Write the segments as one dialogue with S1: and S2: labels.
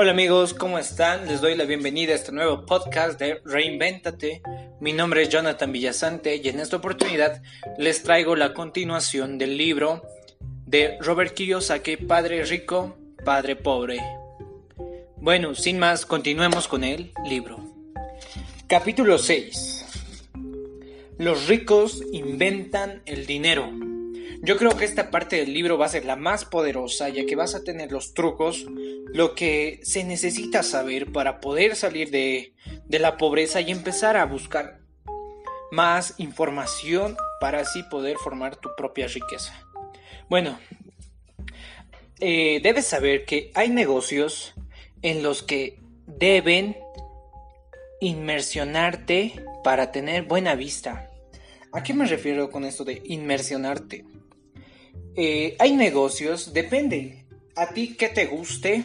S1: Hola amigos, ¿cómo están? Les doy la bienvenida a este nuevo podcast de Reinvéntate. Mi nombre es Jonathan Villasante y en esta oportunidad les traigo la continuación del libro de Robert Kiyosaki, Padre Rico, Padre Pobre. Bueno, sin más, continuemos con el libro. Capítulo 6. Los ricos inventan el dinero. Yo creo que esta parte del libro va a ser la más poderosa, ya que vas a tener los trucos, lo que se necesita saber para poder salir de, la pobreza y empezar a buscar más información para así poder formar tu propia riqueza. Bueno, eh, debes saber que hay negocios en los que deben inmersionarte para tener buena vista. ¿A qué me refiero con esto de inmersionarte? Eh, hay negocios, depende a ti que te guste.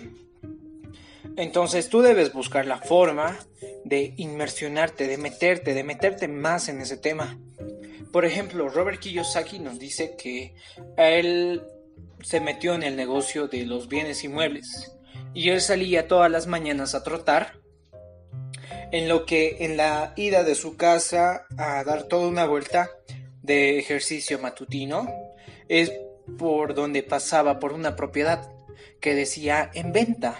S1: Entonces tú debes buscar la forma de inmersionarte, de meterte, de meterte más en ese tema. Por ejemplo, Robert Kiyosaki nos dice que él se metió en el negocio de los bienes inmuebles y él salía todas las mañanas a trotar en lo que en la ida de su casa a dar toda una vuelta de ejercicio matutino es por donde pasaba por una propiedad que decía en venta,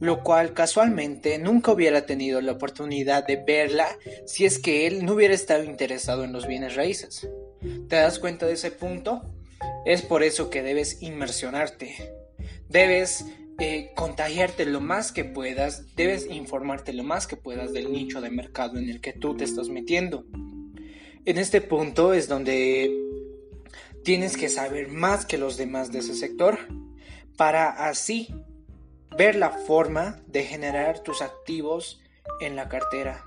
S1: lo cual casualmente nunca hubiera tenido la oportunidad de verla si es que él no hubiera estado interesado en los bienes raíces. ¿Te das cuenta de ese punto? Es por eso que debes inmersionarte. Debes eh, contagiarte lo más que puedas, debes informarte lo más que puedas del nicho de mercado en el que tú te estás metiendo. En este punto es donde Tienes que saber más que los demás de ese sector para así ver la forma de generar tus activos en la cartera.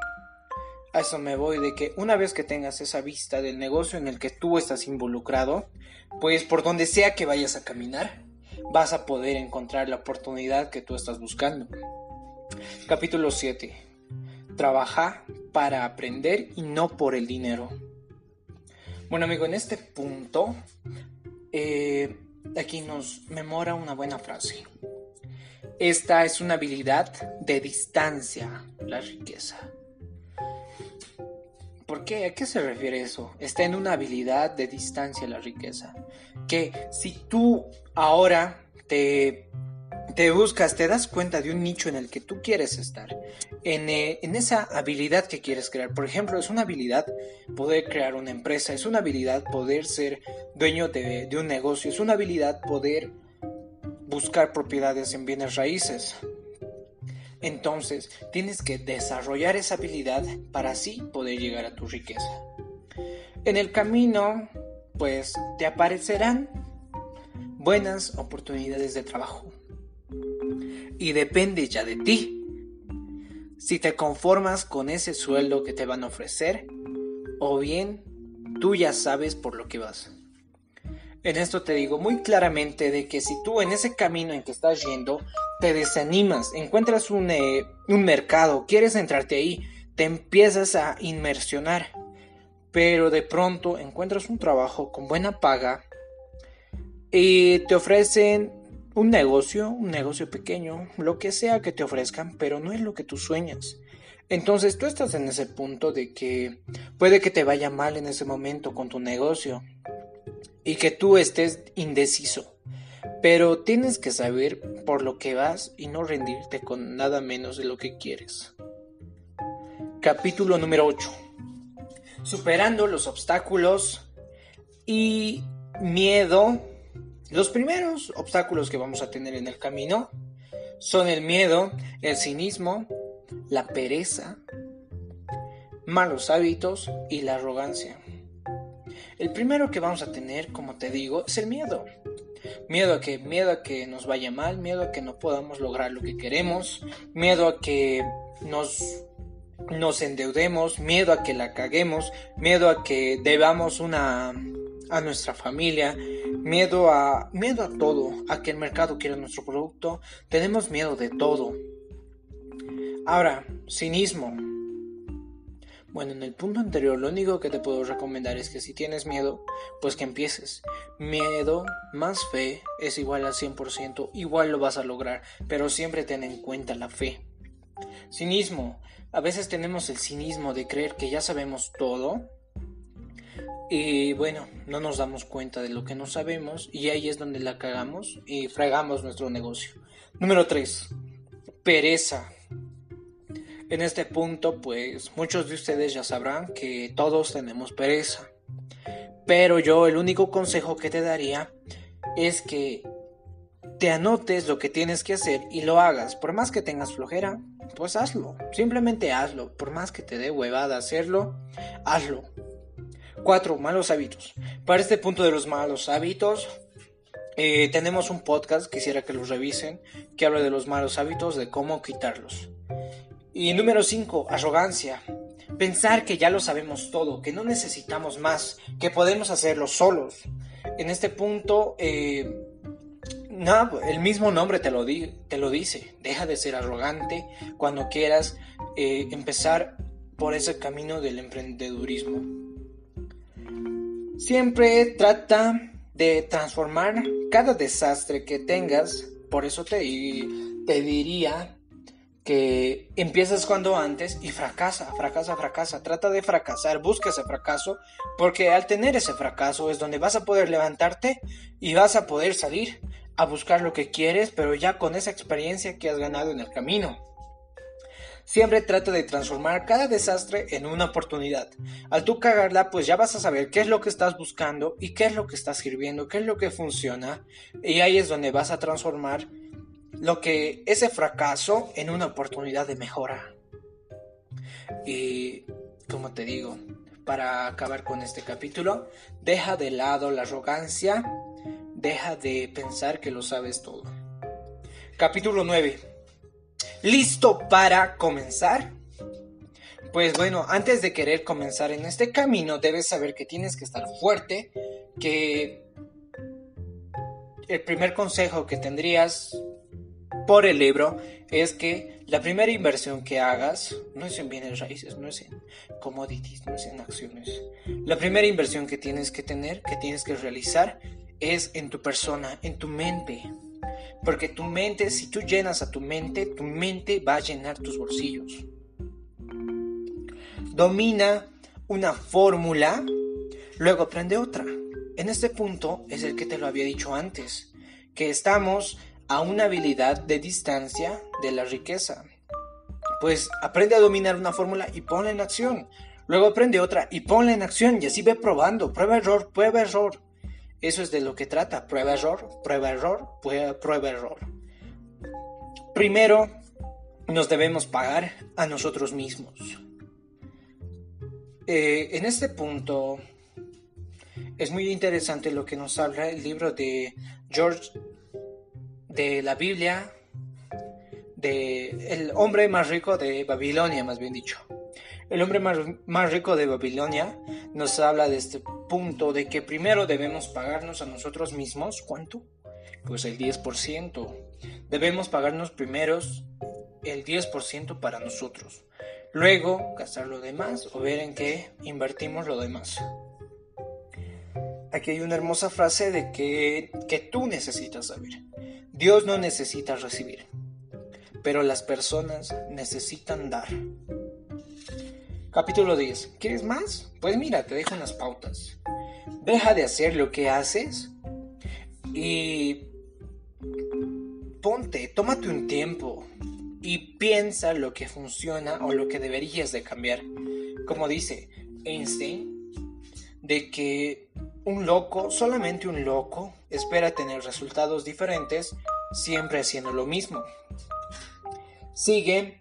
S1: A eso me voy de que una vez que tengas esa vista del negocio en el que tú estás involucrado, pues por donde sea que vayas a caminar, vas a poder encontrar la oportunidad que tú estás buscando. Capítulo 7. Trabaja para aprender y no por el dinero. Bueno, amigo, en este punto, eh, aquí nos memora una buena frase. Esta es una habilidad de distancia, la riqueza. ¿Por qué? ¿A qué se refiere eso? Está en una habilidad de distancia la riqueza. Que si tú ahora te te buscas, te das cuenta de un nicho en el que tú quieres estar, eh, en, esa habilidad que quieres crear. Por ejemplo, es una habilidad poder crear una empresa, es una habilidad poder ser dueño de, de un negocio, es una habilidad poder buscar propiedades en bienes raíces. Entonces, tienes que desarrollar esa habilidad para así poder llegar a tu riqueza. En el camino, pues te aparecerán buenas oportunidades de trabajo y depende ya de ti. Si te conformas con ese sueldo que te van a ofrecer o bien tú ya sabes por lo que vas. En esto te digo muy claramente de que si tú en ese camino en que estás yendo te desanimas, encuentras un, eh, un mercado, quieres entrarte ahí, te empiezas a inmersionar, pero de pronto encuentras un trabajo con buena paga y te ofrecen un negocio, un negocio pequeño, lo que sea que te ofrezcan, pero no es lo que tú sueñas. Entonces tú estás en ese punto de que puede que te vaya mal en ese momento con tu negocio y que tú estés indeciso. Pero tienes que saber por lo que vas y no rendirte con nada menos de lo que quieres. Capítulo número 8. Superando los obstáculos y miedo los primeros obstáculos que vamos a tener en el camino son el miedo, el cinismo, la pereza, malos hábitos y la arrogancia. El primero que vamos a tener, como te digo, es el miedo. Miedo a que miedo a que nos vaya mal, miedo a que no podamos lograr lo que queremos, miedo a que nos nos endeudemos, miedo a que la caguemos, miedo a que debamos una a nuestra familia, miedo a miedo a todo, a que el mercado quiera nuestro producto, tenemos miedo de todo. Ahora, cinismo. Bueno, en el punto anterior lo único que te puedo recomendar es que si tienes miedo, pues que empieces. Miedo más fe es igual al 100%, igual lo vas a lograr, pero siempre ten en cuenta la fe. Cinismo. A veces tenemos el cinismo de creer que ya sabemos todo y bueno, no nos damos cuenta de lo que no sabemos y ahí es donde la cagamos y fregamos nuestro negocio. Número 3. Pereza. En este punto, pues muchos de ustedes ya sabrán que todos tenemos pereza. Pero yo el único consejo que te daría es que te anotes lo que tienes que hacer y lo hagas. Por más que tengas flojera, pues hazlo. Simplemente hazlo. Por más que te dé huevada hacerlo, hazlo. 4. Malos hábitos. Para este punto de los malos hábitos, eh, tenemos un podcast, quisiera que los revisen, que habla de los malos hábitos, de cómo quitarlos. Y número 5, arrogancia. Pensar que ya lo sabemos todo, que no necesitamos más, que podemos hacerlo solos. En este punto, eh, el mismo nombre te lo, te lo dice. Deja de ser arrogante cuando quieras eh, empezar por ese camino del emprendedurismo. Siempre trata de transformar cada desastre que tengas. Por eso te, te diría que empiezas cuando antes y fracasa, fracasa, fracasa. Trata de fracasar, busca ese fracaso, porque al tener ese fracaso es donde vas a poder levantarte y vas a poder salir a buscar lo que quieres, pero ya con esa experiencia que has ganado en el camino. Siempre trata de transformar cada desastre en una oportunidad. Al tú cagarla, pues ya vas a saber qué es lo que estás buscando y qué es lo que está sirviendo, qué es lo que funciona. Y ahí es donde vas a transformar lo que ese fracaso en una oportunidad de mejora. Y como te digo, para acabar con este capítulo, deja de lado la arrogancia, deja de pensar que lo sabes todo. Capítulo 9. ¿Listo para comenzar? Pues bueno, antes de querer comenzar en este camino, debes saber que tienes que estar fuerte, que el primer consejo que tendrías por el libro es que la primera inversión que hagas no es en bienes raíces, no es en commodities, no es en acciones. La primera inversión que tienes que tener, que tienes que realizar, es en tu persona, en tu mente. Porque tu mente, si tú llenas a tu mente, tu mente va a llenar tus bolsillos. Domina una fórmula, luego aprende otra. En este punto es el que te lo había dicho antes, que estamos a una habilidad de distancia de la riqueza. Pues aprende a dominar una fórmula y ponla en acción. Luego aprende otra y ponla en acción y así ve probando, prueba error, prueba error. Eso es de lo que trata, prueba error, prueba error, prueba, error. Primero nos debemos pagar a nosotros mismos. Eh, en este punto es muy interesante lo que nos habla el libro de George de la Biblia, de el hombre más rico de Babilonia, más bien dicho. El hombre más, más, rico de Babilonia nos habla de este punto de que primero debemos pagarnos a nosotros mismos. ¿Cuánto? Pues el 10%. Debemos pagarnos primeros el 10% para nosotros. Luego gastar lo demás o ver en qué invertimos lo demás. Aquí hay una hermosa frase de que, que tú necesitas saber. Dios no necesita recibir, pero las personas necesitan dar. Capítulo 10. ¿Quieres más? Pues mira, te dejo unas pautas. Deja de hacer lo que haces y ponte, tómate un tiempo y piensa lo que funciona o lo que deberías de cambiar. Como dice Einstein, de que un loco, solamente un loco, espera tener resultados diferentes siempre haciendo lo mismo. Sigue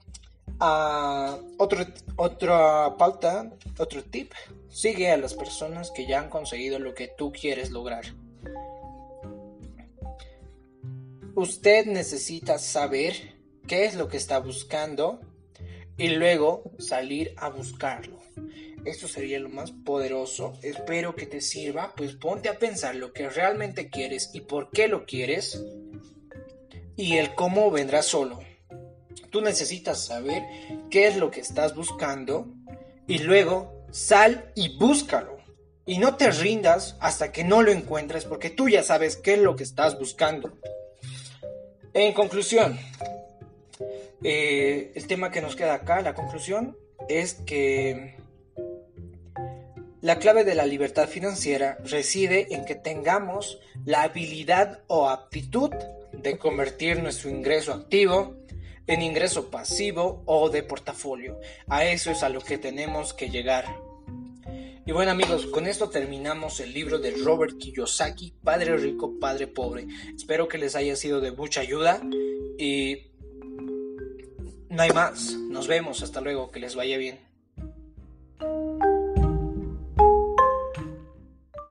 S1: otro, otra pauta, otro tip. Sigue a las personas que ya han conseguido lo que tú quieres lograr. Usted necesita saber qué es lo que está buscando y luego salir a buscarlo. Esto sería lo más poderoso. Espero que te sirva. Pues ponte a pensar lo que realmente quieres y por qué lo quieres. Y el cómo vendrá solo. Tú necesitas saber qué es lo que estás buscando y luego sal y búscalo. Y no te rindas hasta que no lo encuentres porque tú ya sabes qué es lo que estás buscando. En conclusión, eh, el tema que nos queda acá, la conclusión, es que la clave de la libertad financiera reside en que tengamos la habilidad o aptitud de convertir nuestro ingreso activo en ingreso pasivo o de portafolio. A eso es a lo que tenemos que llegar. Y bueno amigos, con esto terminamos el libro de Robert Kiyosaki, Padre Rico, Padre Pobre. Espero que les haya sido de mucha ayuda y no hay más. Nos vemos. Hasta luego. Que les vaya bien.